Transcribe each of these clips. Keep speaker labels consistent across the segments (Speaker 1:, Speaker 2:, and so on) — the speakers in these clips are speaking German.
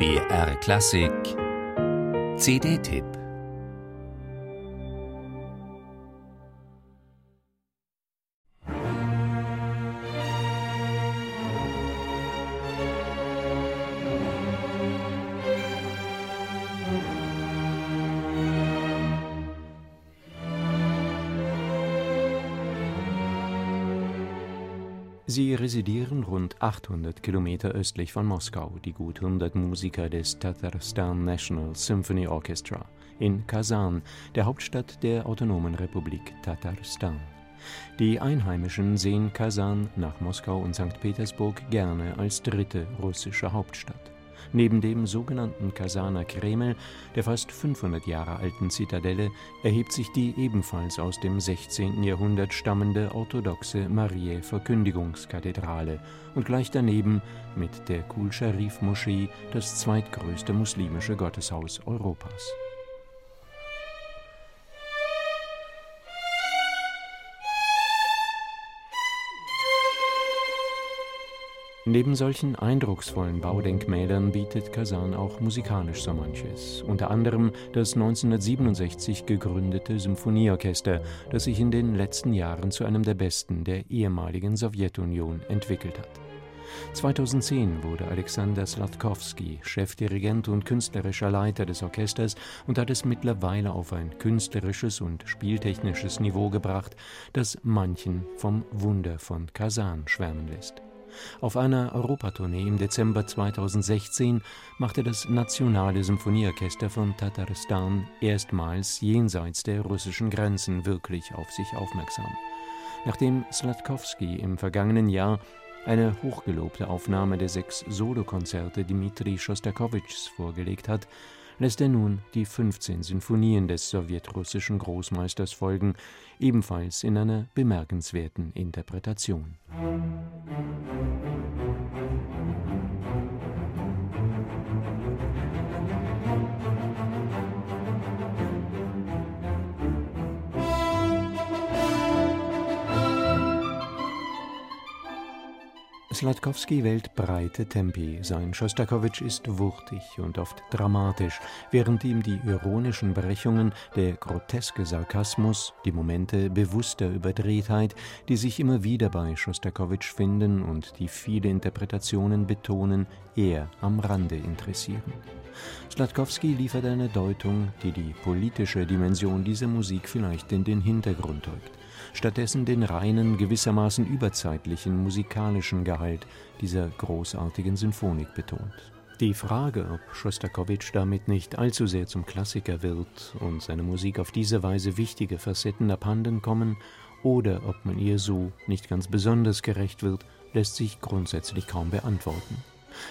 Speaker 1: BR Klassik. CD-Tipp
Speaker 2: Sie residieren rund 800 Kilometer östlich von Moskau, die gut 100 Musiker des Tatarstan National Symphony Orchestra in Kasan, der Hauptstadt der Autonomen Republik Tatarstan. Die Einheimischen sehen Kasan nach Moskau und St. Petersburg gerne als dritte russische Hauptstadt. Neben dem sogenannten Kasaner Kreml, der fast 500 Jahre alten Zitadelle, erhebt sich die ebenfalls aus dem 16. Jahrhundert stammende orthodoxe Mariä-Verkündigungskathedrale und gleich daneben mit der Kul-Sharif-Moschee das zweitgrößte muslimische Gotteshaus Europas. Neben solchen eindrucksvollen Baudenkmälern bietet Kasan auch musikalisch so manches, unter anderem das 1967 gegründete Symphonieorchester, das sich in den letzten Jahren zu einem der besten der ehemaligen Sowjetunion entwickelt hat. 2010 wurde Alexander Sladkowski Chefdirigent und künstlerischer Leiter des Orchesters und hat es mittlerweile auf ein künstlerisches und spieltechnisches Niveau gebracht, das manchen vom Wunder von Kasan schwärmen lässt. Auf einer Europatournee im Dezember 2016 machte das Nationale Symphonieorchester von Tatarstan erstmals jenseits der russischen Grenzen wirklich auf sich aufmerksam. Nachdem Sladkowski im vergangenen Jahr eine hochgelobte Aufnahme der sechs Solokonzerte Dmitri Schostakowitschs vorgelegt hat, lässt er nun die 15 Sinfonien des sowjetrussischen Großmeisters folgen, ebenfalls in einer bemerkenswerten Interpretation. Sladkowski wählt breite Tempi, sein Schostakowitsch ist wuchtig und oft dramatisch, während ihm die ironischen Brechungen, der groteske Sarkasmus, die Momente bewusster Überdrehtheit, die sich immer wieder bei Schostakowitsch finden und die viele Interpretationen betonen, eher am Rande interessieren. Sladkowski liefert eine Deutung, die die politische Dimension dieser Musik vielleicht in den Hintergrund rückt stattdessen den reinen, gewissermaßen überzeitlichen musikalischen Gehalt dieser großartigen Sinfonik betont. Die Frage, ob Schostakowitsch damit nicht allzu sehr zum Klassiker wird und seine Musik auf diese Weise wichtige Facetten abhanden kommen, oder ob man ihr so nicht ganz besonders gerecht wird, lässt sich grundsätzlich kaum beantworten.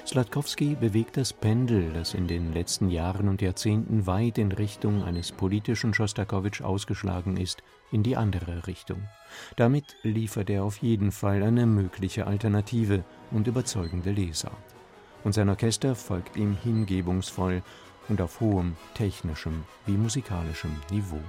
Speaker 2: Sladkowski bewegt das Pendel, das in den letzten Jahren und Jahrzehnten weit in Richtung eines politischen Schostakowitsch ausgeschlagen ist, in die andere Richtung. Damit liefert er auf jeden Fall eine mögliche Alternative und überzeugende Lesart. Und sein Orchester folgt ihm hingebungsvoll und auf hohem technischem wie musikalischem Niveau.